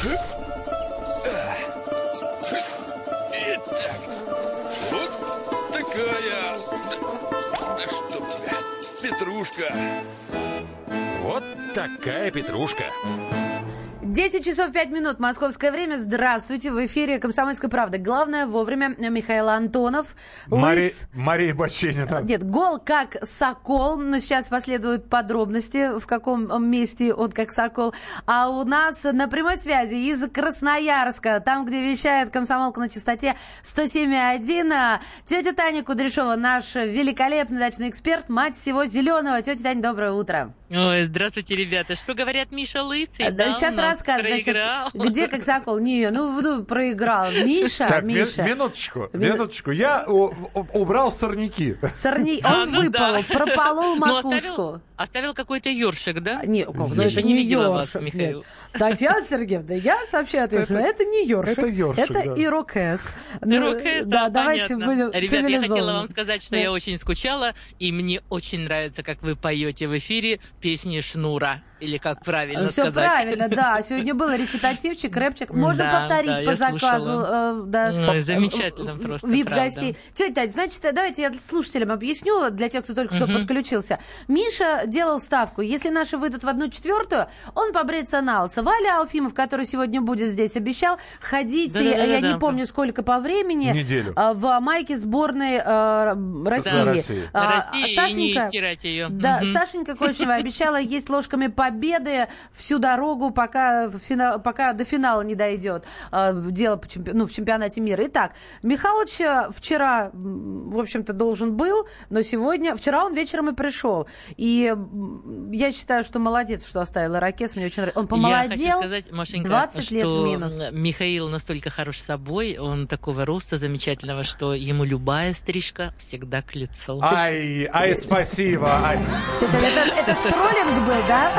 Итак, вот такая... Да что тебя? Петрушка. Вот такая петрушка. 10 часов 5 минут, московское время. Здравствуйте, в эфире «Комсомольская правда». Главное вовремя Михаил Антонов. Мари... Лыс... Мария Баченина. Нет, гол как сокол, но сейчас последуют подробности, в каком месте он как сокол. А у нас на прямой связи из Красноярска, там, где вещает комсомолка на частоте 107.1, тетя Таня Кудряшова, наш великолепный дачный эксперт, мать всего зеленого. Тетя Таня, доброе утро. Ой, здравствуйте, ребята. Что говорят Миша Лысый? Да, сейчас рассказывай, значит, где как сокол? Не, ну, ну проиграл. Миша, так, Миша. Ми- минуточку, Мину... минуточку. Я у- убрал сорняки. Сорни... А, Он ну выпал, да. прополол макушку. Ну, оставил, оставил какой-то ёршик, да? Не, как, ну, это не, не ёршик. Вас, Михаил. Нет. Татьяна Сергеевна, я сообщаю ответственно, это, это не ёршик. Это ёршик, Это да. ирокез. Ирокез, да, да, давайте будем Ребят, я хотела вам сказать, что я очень скучала, и мне очень нравится, как вы поете в эфире песни Шнура. Или как правильно Все сказать? правильно, да. Сегодня был речитативчик, рэпчик. Можем да, повторить да, по заказу. Э, да, ну, замечательно э, просто, Вип-гостей. Тетя Тать, значит, давайте я слушателям объясню, для тех, кто только что подключился. Миша делал ставку. Если наши выйдут в одну четвертую, он побреется на лысо. Валя Алфимов, который сегодня будет здесь, обещал ходить, я не помню сколько по времени, Неделю. э, в майке сборной э, России. России. А, России и Сашенька, не стирать ее. да, Сашенька Кольшева обещала есть ложками победы всю дорогу, пока, в фина- пока до финала не дойдет э, дело по чемпи- ну, в чемпионате мира. Итак, Михалыч э, вчера, в общем-то, должен был, но сегодня, вчера он вечером и пришел. И я считаю, что молодец, что оставил Иракес, мне очень нравится. Он Я помолодел, хочу сказать, Машенька, 20 лет что в минус. Михаил настолько хорош собой, он такого роста замечательного, что ему любая стрижка всегда к лицу. Ай, ай, спасибо. Ай. Это, это, это ж троллинг был, да?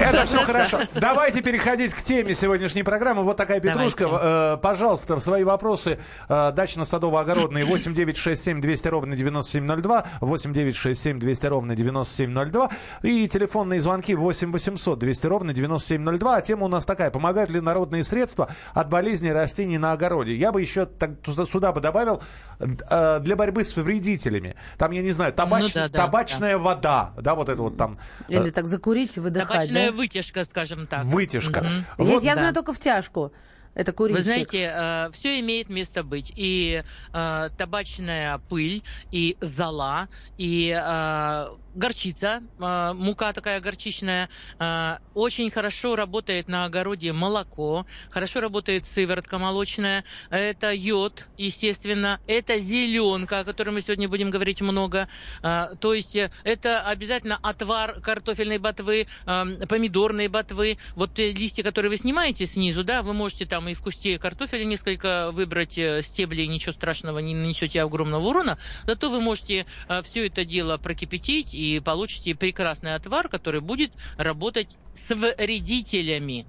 Это все хорошо. Давайте переходить к теме сегодняшней программы. Вот такая петрушка. Э, пожалуйста, свои вопросы э, дачно-садово-огородные 8967 200 ровно 9702, 8967 200 ровно 9702 и телефонные звонки 8 800 200 ровно 9702. А тема у нас такая. Помогают ли народные средства от болезней растений на огороде? Я бы еще так, сюда бы добавил для борьбы с вредителями. Там, я не знаю, табач- Ну да, да, табачная вода. Да, вот это вот там. э, Или так закурить и выдыхать, Табачная да? вытяжка, скажем так. Вытяжка. Мгм. Вот Есть, я да. знаю только втяжку. Это курильщик. Вы знаете, все имеет место быть. И э, табачная пыль, и зола, и э, горчица, э, мука такая горчичная. э, очень хорошо работает на огороде молоко, хорошо работает сыворотка молочная. Это йод, естественно. Это зеленка, о которой мы сегодня будем говорить много. Э, то есть э, это обязательно отвар картофельной ботвы, э, помидорной ботвы. Вот э, листья, которые вы снимаете снизу, да, вы можете там и в кусте картофеля несколько выбрать э, стеблей, ничего страшного, не нанесете огромного урона. Зато вы можете все это дело прокипятить и получите прекрасный отвар, который будет работать с вредителями.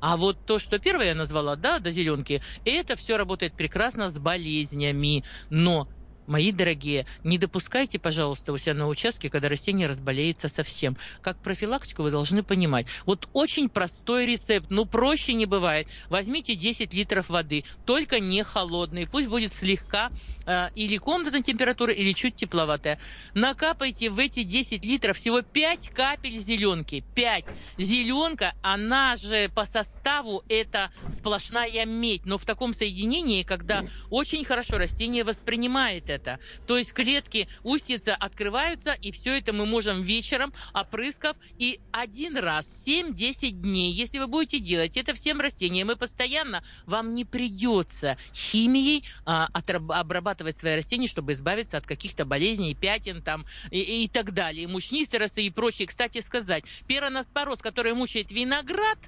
А вот то, что первое я назвала, да, до зеленки, это все работает прекрасно с болезнями. Но Мои дорогие, не допускайте, пожалуйста, у себя на участке, когда растение разболеется совсем. Как профилактику вы должны понимать. Вот очень простой рецепт, ну проще не бывает. Возьмите 10 литров воды, только не холодной, пусть будет слегка э, или комнатная температура, или чуть тепловатая. Накапайте в эти 10 литров всего 5 капель зеленки. 5. Зеленка, она же по составу это сплошная медь, но в таком соединении, когда очень хорошо растение воспринимает это. То есть клетки устица открываются, и все это мы можем вечером, опрыскав, и один раз 7-10 дней, если вы будете делать это всем растениям, и постоянно вам не придется химией а, отраб- обрабатывать свои растения, чтобы избавиться от каких-то болезней, пятен там и, и так далее, мучнистой росы и прочее. Кстати сказать, пероноспороз, который мучает виноград,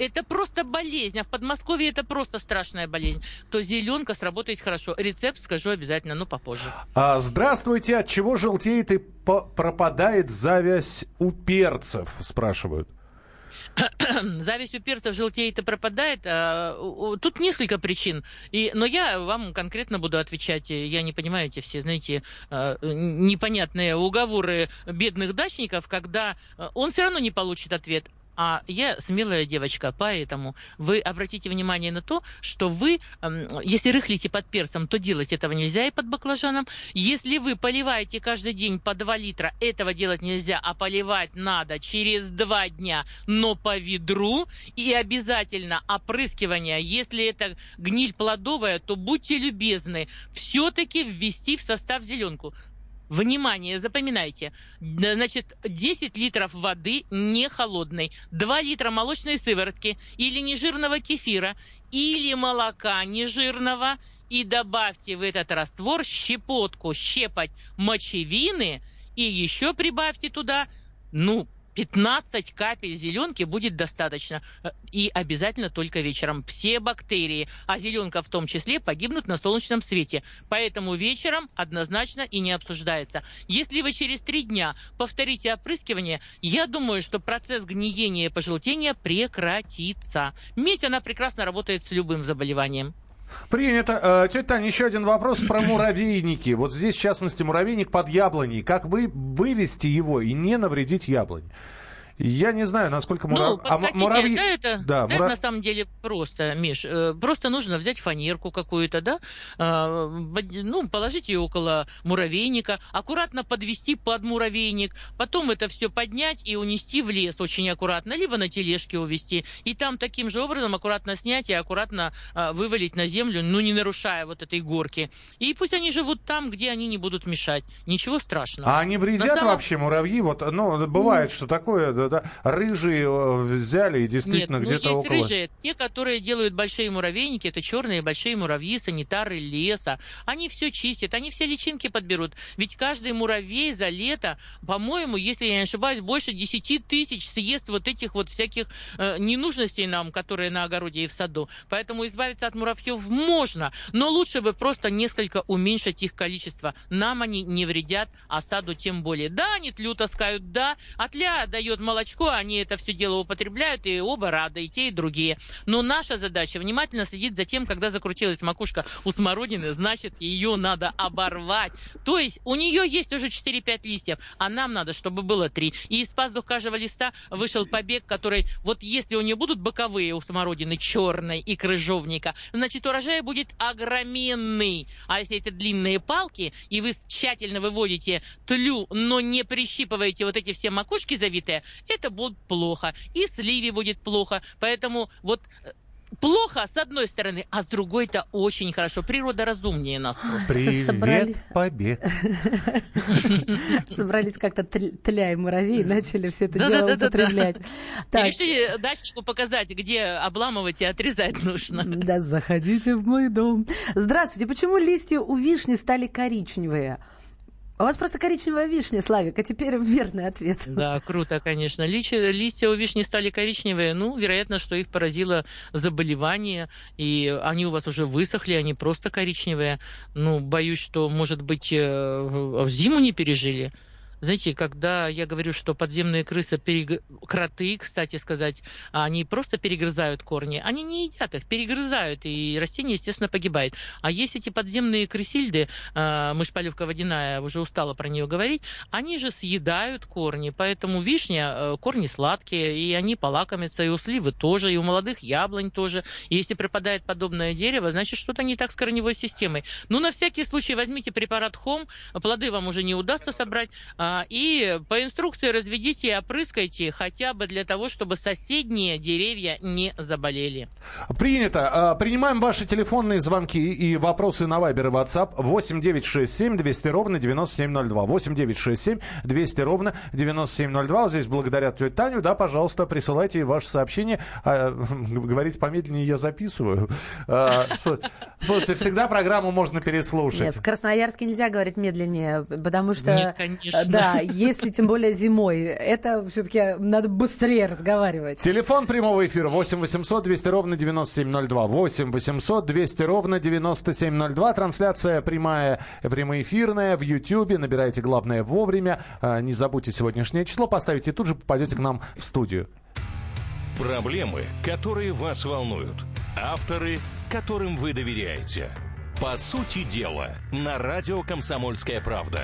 это просто болезнь, а в Подмосковье это просто страшная болезнь, то зеленка сработает хорошо. Рецепт скажу обязательно, но попозже. А, здравствуйте, от чего желтеет и пропадает зависть у перцев, спрашивают. Зависть у перцев желтеет и пропадает. а, Тут несколько причин. И, но я вам конкретно буду отвечать. Я не понимаю эти все, знаете, а, непонятные уговоры бедных дачников, когда а, он все равно не получит ответ. А я смелая девочка, поэтому вы обратите внимание на то, что вы, если рыхлите под перцем, то делать этого нельзя и под баклажаном. Если вы поливаете каждый день по 2 литра, этого делать нельзя, а поливать надо через 2 дня, но по ведру. И обязательно опрыскивание, если это гниль плодовая, то будьте любезны, все-таки ввести в состав зеленку. Внимание, запоминайте. Значит, 10 литров воды не холодной, 2 литра молочной сыворотки или нежирного кефира, или молока нежирного, и добавьте в этот раствор щепотку, щепоть мочевины, и еще прибавьте туда, ну, 15 капель зеленки будет достаточно. Э, и обязательно только вечером. Все бактерии, а зеленка в том числе, погибнут на солнечном свете. Поэтому вечером однозначно и не обсуждается. Если вы через три дня повторите опрыскивание, я думаю, что процесс гниения и пожелтения прекратится. Медь, она прекрасно работает с любым заболеванием. Принято. Э, тетя Таня, еще один вопрос про муравейники. Вот здесь, в частности, муравейник под яблоней. Как вы вывести его и не навредить яблоне? Я не знаю, насколько мурав... ну, а муравьи... Да, это, да, это мурав... на самом деле просто, Миш. Э, просто нужно взять фанерку какую-то, да, а, ну, положить ее около муравейника, аккуратно подвести под муравейник, потом это все поднять и унести в лес очень аккуратно, либо на тележке увезти, и там таким же образом аккуратно снять и аккуратно а, вывалить на землю, ну, не нарушая вот этой горки. И пусть они живут там, где они не будут мешать. Ничего страшного. А они вредят самом... вообще муравьи? Вот, ну, бывает, mm. что такое, да, рыжие э, взяли и действительно Нет, где-то ну, есть около... рыжие, те, которые делают большие муравейники, это черные большие муравьи, санитары леса. Они все чистят, они все личинки подберут. Ведь каждый муравей за лето, по-моему, если я не ошибаюсь, больше 10 тысяч съест вот этих вот всяких э, ненужностей нам, которые на огороде и в саду. Поэтому избавиться от муравьев можно, но лучше бы просто несколько уменьшить их количество. Нам они не вредят, а саду тем более. Да, они тлю таскают, да, отля дает молочко, они это все дело употребляют, и оба рады, и те, и другие. Но наша задача внимательно следить за тем, когда закрутилась макушка у смородины, значит, ее надо оборвать. То есть у нее есть уже 4-5 листьев, а нам надо, чтобы было 3. И из паздух каждого листа вышел побег, который, вот если у нее будут боковые у смородины черной и крыжовника, значит, урожай будет огроменный. А если это длинные палки, и вы тщательно выводите тлю, но не прищипываете вот эти все макушки завитые, это будет плохо, и сливе будет плохо. Поэтому вот э, плохо с одной стороны, а с другой-то очень хорошо. Природа разумнее нас. Просто. Привет, Собрали... побед. Собрались как-то тля и муравей, начали все это дело употреблять. Решили дачнику показать, где обламывать и отрезать нужно. Да, заходите в мой дом. Здравствуйте, почему листья у вишни стали коричневые? У вас просто коричневая вишня, Славик, а теперь верный ответ. Да, круто, конечно. Листья, листья у вишни стали коричневые. Ну, вероятно, что их поразило заболевание, и они у вас уже высохли, они просто коричневые. Ну, боюсь, что, может быть, э, зиму не пережили. Знаете, когда я говорю, что подземные крысы, перег... кроты, кстати сказать, они просто перегрызают корни, они не едят их, перегрызают, и растение, естественно, погибает. А есть эти подземные крысильды, э, мышь-полевка водяная, уже устала про нее говорить, они же съедают корни, поэтому вишня, э, корни сладкие, и они полакомятся, и у сливы тоже, и у молодых яблонь тоже. И если пропадает подобное дерево, значит, что-то не так с корневой системой. Ну, на всякий случай возьмите препарат Хом, плоды вам уже не удастся собрать, а, и по инструкции разведите и опрыскайте хотя бы для того, чтобы соседние деревья не заболели. Принято. А, принимаем ваши телефонные звонки и вопросы на Вайбер и WhatsApp 8 967 200 ровно 9702. 8 967 200 ровно 9702. Вот здесь благодаря тете Таню, да, пожалуйста, присылайте ваши сообщения. А, говорите помедленнее, я записываю. А, слушайте, всегда программу можно переслушать. Нет, в Красноярске нельзя говорить медленнее, потому что... Нет, конечно. Да, если тем более зимой. Это все-таки надо быстрее разговаривать. Телефон прямого эфира 8 800 200 ровно 9702. 8 800 200 ровно 9702. Трансляция прямая, прямоэфирная в Ютьюбе. Набирайте главное вовремя. А, не забудьте сегодняшнее число поставить и тут же попадете к нам в студию. Проблемы, которые вас волнуют. Авторы, которым вы доверяете. По сути дела, на радио «Комсомольская правда».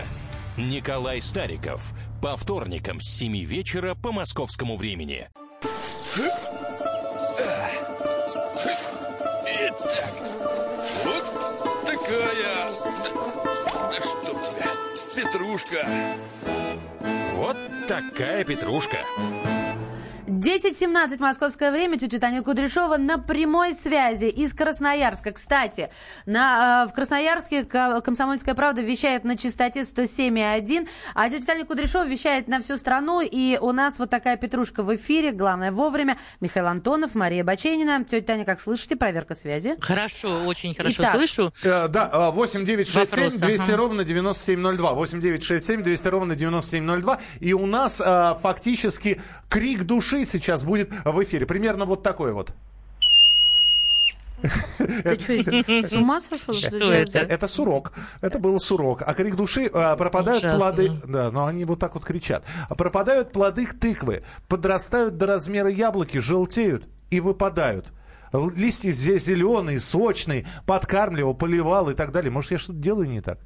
Николай Стариков. По вторникам с 7 вечера по московскому времени. Итак, вот такая... Да, да чтоб тебя, петрушка. Вот такая петрушка. 10.17 московское время. Тетя Таня Кудряшова на прямой связи из Красноярска. Кстати, на, э, в Красноярске «Комсомольская правда» вещает на частоте 107,1, а тетя Таня Кудряшова вещает на всю страну. И у нас вот такая петрушка в эфире. Главное вовремя. Михаил Антонов, Мария Баченина. Тетя Таня, как слышите? Проверка связи. Хорошо, очень хорошо Итак. слышу. Э, да, 8967 Вопрос, 200 ага. ровно 9702. 8967 200 ровно 9702. И у нас э, фактически крик души сейчас будет в эфире. Примерно вот такой вот. Ты что, с ума сошел? Что это? Это сурок. Это был сурок. А крик души э, пропадают Ужасно. плоды. Да, но они вот так вот кричат. А пропадают плоды тыквы, подрастают до размера яблоки, желтеют и выпадают. Листья здесь зеленые, сочные, подкармливал, поливал и так далее. Может, я что-то делаю не так?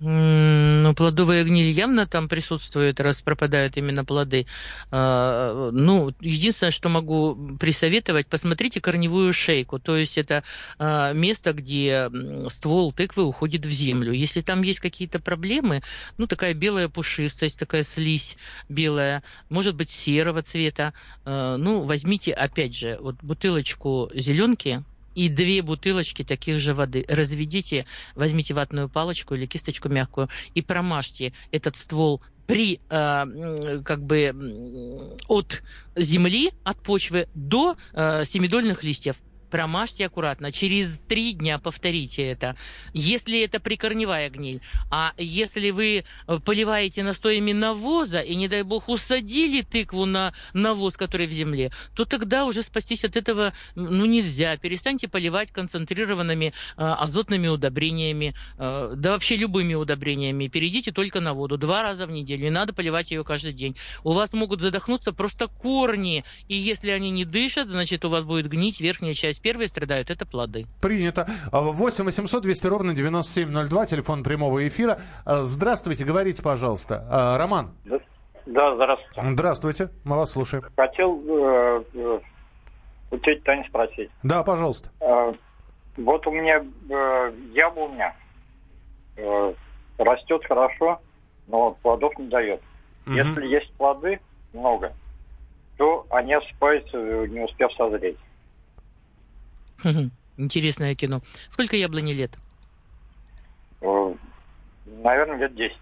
Ну, плодовая гниль явно там присутствует, раз пропадают именно плоды. А, Ну, единственное, что могу присоветовать, посмотрите корневую шейку. То есть это а, место, где ствол тыквы уходит в землю. Если там есть какие-то проблемы, ну, такая белая пушистость, такая слизь белая, может быть, серого цвета, а, ну, возьмите, опять же, вот бутылочку зеленки, и две бутылочки таких же воды. Разведите, возьмите ватную палочку или кисточку мягкую и промажьте этот ствол при э, как бы от земли, от почвы до э, семидольных листьев. Промажьте аккуратно. Через три дня повторите это. Если это прикорневая гниль. А если вы э, поливаете настоями навоза и, не дай бог, усадили тыкву на навоз, который в земле, то тогда уже спастись от этого ну, нельзя. Перестаньте поливать концентрированными э, азотными удобрениями, э, да вообще любыми удобрениями. Перейдите только на воду два раза в неделю. Не надо поливать ее каждый день. У вас могут задохнуться просто корни. И если они не дышат, значит у вас будет гнить верхняя часть. Первые страдают, это плоды. Принято. А, 8 800 200 ровно 9702, телефон прямого эфира. А, Здравствуйте, говорите, пожалуйста. А, Роман, Да, здравствуйте. здравствуйте, мы вас слушаем. Хотел э, э, у тети Тани спросить. Да, пожалуйста. Э, вот у меня э, яблоня э, растет хорошо, но плодов не дает. Мгм. Если есть плоды много, то они осыпаются, не успев созреть. Интересное кино. Сколько яблони лет? Э, наверное, лет 10.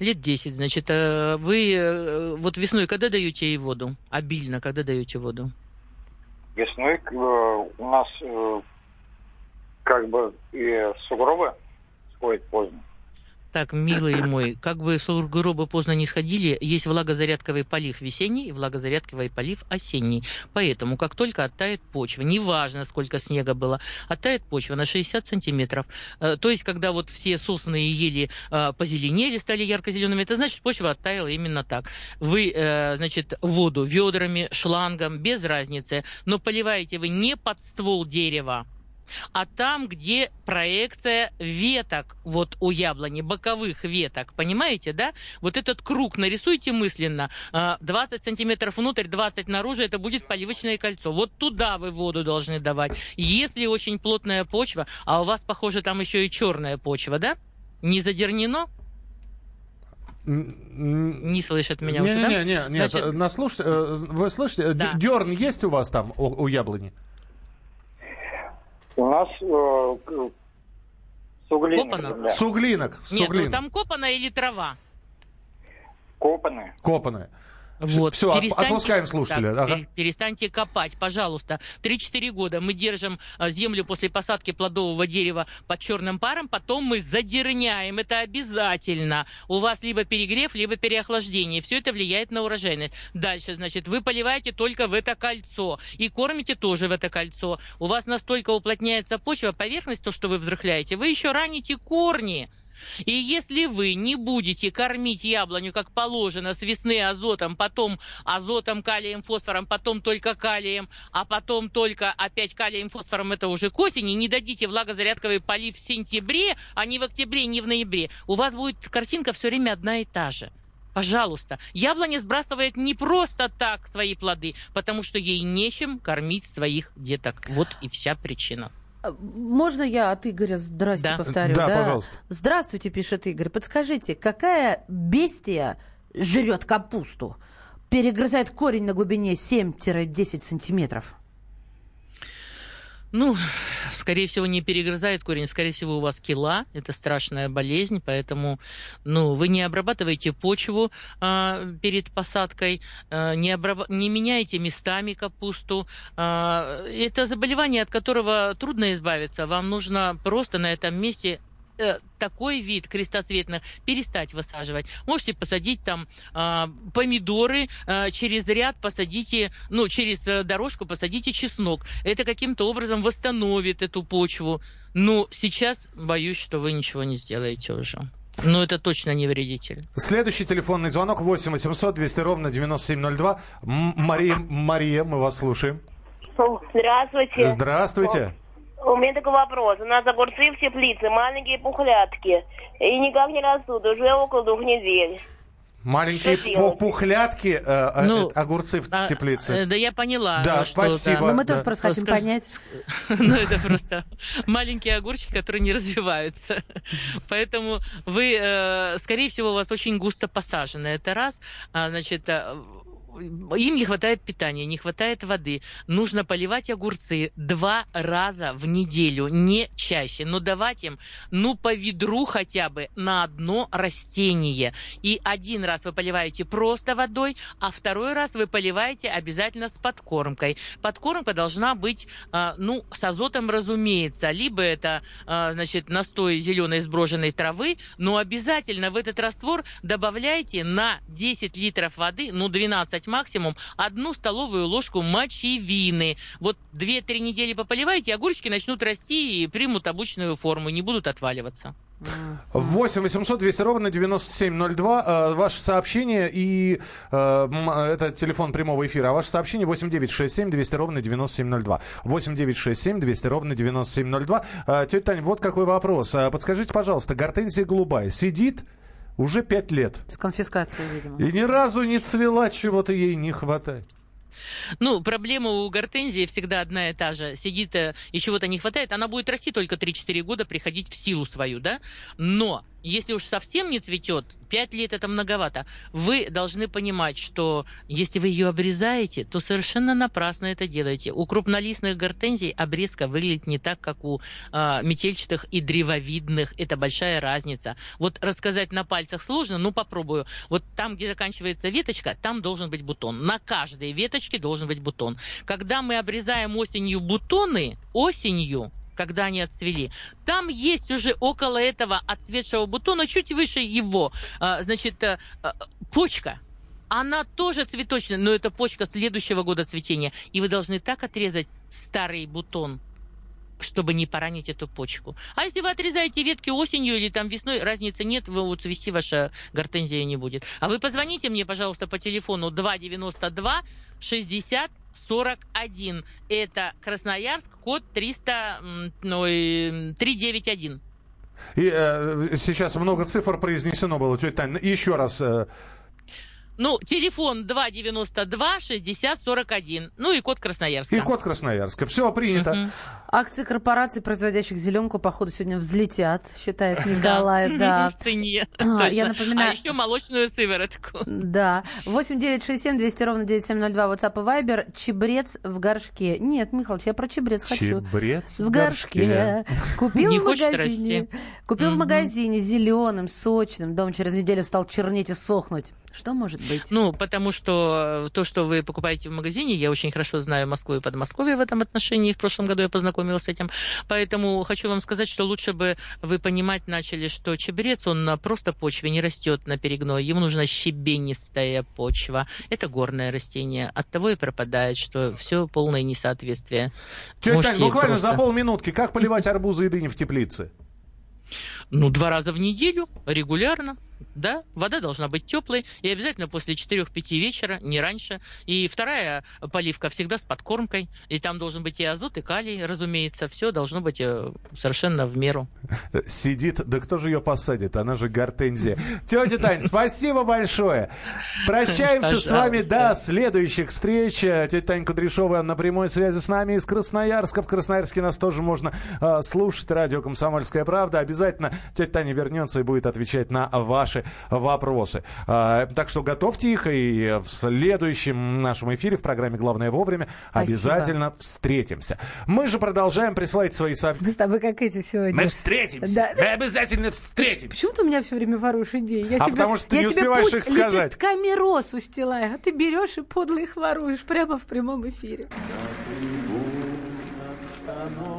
Лет 10, значит. э, Вы э, вот весной когда даете ей воду? Обильно, когда даете воду? Весной у нас как бы и сугробы сходят поздно. Так, милый мой, как бы сугробы поздно не сходили, есть влагозарядковый полив весенний и влагозарядковый полив осенний. Поэтому, как только оттает почва, неважно, сколько снега было, оттает почва на 60 сантиметров. Э, То есть, когда вот все сосны и ели э, позеленели, стали ярко-зелеными, это значит, почва оттаяла именно так. Вы, э, значит, воду ведрами, шлангом, без разницы, но поливаете вы не под ствол дерева, а там, где проекция веток вот у яблони, боковых веток, понимаете, да? Вот этот круг нарисуйте мысленно, А, 20 сантиметров внутрь, 20 наружу, это будет поливочное кольцо. Вот туда вы воду должны давать. Если очень плотная почва, а у вас, похоже, там еще и черная почва, да? Не задернено? Не слышат меня уже, да? Не-не-не, нет, Значит- нас слушайте, э, вы слышите, Да. дерн есть у вас там, у, у яблони? У нас э, суглинок Копано? земля. Суглинок, Нет, ну там копана или трава? Копаны. копаная. Вот. Перестаньте- отпускаем слушателя, Так, ага. пер- Перестаньте копать, пожалуйста. 3-4 года мы держим а, землю после посадки плодового дерева под черным паром, потом мы задерняем. Это обязательно. У вас либо перегрев, либо переохлаждение. Все это влияет на урожайность. Дальше, значит, вы поливаете только в это кольцо. И кормите тоже в это кольцо. У вас настолько уплотняется почва, поверхность, то, что вы взрыхляете, вы еще раните корни. И если вы не будете кормить яблоню как положено с весны азотом, потом азотом, калием, фосфором, потом только калием, а потом только опять калием, фосфором, это уже к осени, не дадите влагозарядковый полив в сентябре, а не в октябре, не в ноябре, у вас будет картинка все время одна и та же. Пожалуйста. Яблоня сбрасывает не просто так свои плоды, потому что ей нечем кормить своих деток. Вот и вся причина. А, можно я от Игоря «здрасте» да. повторю? Да, да, пожалуйста. Здравствуйте, пишет Игорь. Подскажите, какая бестия жрет капусту? Перегрызает корень на глубине 7-10 сантиметров. Ну, скорее всего, не перегрызает корень, скорее всего, у вас кила, это страшная болезнь, поэтому, ну, вы не обрабатываете почву а, перед посадкой, а, не, обраб... не меняете местами капусту. А, это заболевание, от которого трудно избавиться. Вам нужно просто на этом месте Э, такой вид крестоцветных перестать высаживать. Можете посадить там э, помидоры, э, через ряд посадите, ну, через э, дорожку посадите чеснок. Это каким-то образом восстановит эту почву. Но сейчас боюсь, что вы ничего не сделаете уже. Но это точно не вредитель. Следующий телефонный звонок 8 800 200 ровно 9702. Мария, Мария, мы вас слушаем. Здравствуйте. Здравствуйте. У меня такой вопрос. У нас огурцы в теплице, маленькие пухлятки. И никак не растут, уже около двух недель. Маленькие пухлятки, э, ну, э, огурцы в а, теплице. Э, да, я поняла. Да, спасибо. Но ну, мы тоже да. просто хотим понять. Ну, это просто маленькие огурчики, которые не развиваются. Поэтому вы, э, скорее всего, у вас очень густо посажены. Это раз. А, значит, э, им не хватает питания, не хватает воды. Нужно поливать огурцы два раза в неделю, не чаще. Но давать им, ну, по ведру хотя бы на одно растение. И один раз вы поливаете просто водой, а второй раз вы поливаете обязательно с подкормкой. Подкормка должна быть, а, ну, с азотом, разумеется. Либо это, а, значит, настой зеленой сброженной травы, но обязательно в этот раствор добавляйте на 10 литров воды, ну, 12 взять максимум одну столовую ложку мочевины. Вот 2-3 недели пополиваете, огурчики начнут расти и примут обычную форму, не будут отваливаться. 8 800 200 ровно 9702. Э, ваше сообщение и э, это телефон прямого эфира. А ваше сообщение 8 9 6 7 200 ровно 9702. 8 9 6 7 200 ровно 9702. Э, тетя Таня, вот какой вопрос. Э, подскажите, пожалуйста, гортензия голубая сидит уже пять лет. С конфискацией, видимо. И ни разу не цвела, чего-то ей не хватает. Ну, проблема у гортензии всегда одна и та же. Сидит э, и чего-то не хватает, она будет расти только 3-4 года, приходить в силу свою, да? Но если уж совсем не цветет, 5 лет это многовато. Вы должны понимать, что если вы ее обрезаете, то совершенно напрасно это делаете. У крупнолистных гортензий обрезка выглядит не так, как у э, метельчатых и древовидных. Это большая разница. Вот рассказать на пальцах сложно, но попробую. Вот там, где заканчивается веточка, там должен быть бутон. На каждой веточке должен быть бутон. Когда мы обрезаем осенью бутоны, осенью, когда они отцвели. Там есть уже около этого отцветшего бутона, чуть выше его, а, значит, а, а, почка. Она тоже цветочная, но это почка следующего года цветения. И вы должны так отрезать старый бутон, чтобы не поранить эту почку. А если вы отрезаете ветки осенью или там весной, разницы нет, вы цвести ваша гортензия не будет. А вы позвоните мне, пожалуйста, по телефону 292 60 41. Это Красноярск, код 300, ну, 391. И э, сейчас много цифр произнесено было, тетя Таня. Еще раз, э, ну, телефон 292-60-41. Ну и код Красноярска. И код Красноярска. Все принято. Угу. Акции корпораций, производящих зеленку, походу, сегодня взлетят, считает Николай. Да. В цене. А, я напоминаю. А еще молочную сыворотку. Да. 8 9 6 7 200 ровно 9702 WhatsApp и Viber. Чебрец в горшке. Нет, Михалыч, я про чебрец хочу. Чебрец в горшке. Купил в магазине. Купил в магазине зеленым, сочным. Дом через неделю стал чернеть и сохнуть. Что может быть? Ну, потому что то, что вы покупаете в магазине, я очень хорошо знаю Москву и Подмосковье в этом отношении. В прошлом году я познакомилась с этим. Поэтому хочу вам сказать, что лучше бы вы понимать начали, что чебрец, он на просто почве не растет на перегной. Ему нужна щебенистая почва. Это горное растение. От того и пропадает, что все полное несоответствие. Тетя Тань, буквально просто... за полминутки. Как поливать арбузы и дыни в теплице? Ну, два раза в неделю, регулярно Да, вода должна быть теплой и обязательно после 4-5 вечера, не раньше. И вторая поливка всегда с подкормкой. И там должен быть и азот, и калий, разумеется. Все должно быть э, совершенно в меру. Сидит, да кто же ее посадит? Она же гортензия. Тетя Тань, спасибо большое. Прощаемся с вами до следующих встреч. Тетя Таня Кудряшова на прямой связи с нами из Красноярска. В Красноярске нас тоже можно э, слушать. Радио «Комсомольская правда». Обязательно тетя Таня вернется и будет отвечать на ваши вопросы. Э, так что готовьте их. И в следующем нашем эфире в программе «Главное вовремя» Спасибо. обязательно встретимся. Мы же продолжаем присылать свои сообщения. Мы с тобой как эти сегодня. Мы встретимся. Да. Мы обязательно встретимся. Почему ты у меня все время воруешь идеи? Я а тебе, потому что ты не успеваешь их сказать. лепестками роз устилаю, а ты берешь и подло их воруешь прямо в прямом эфире.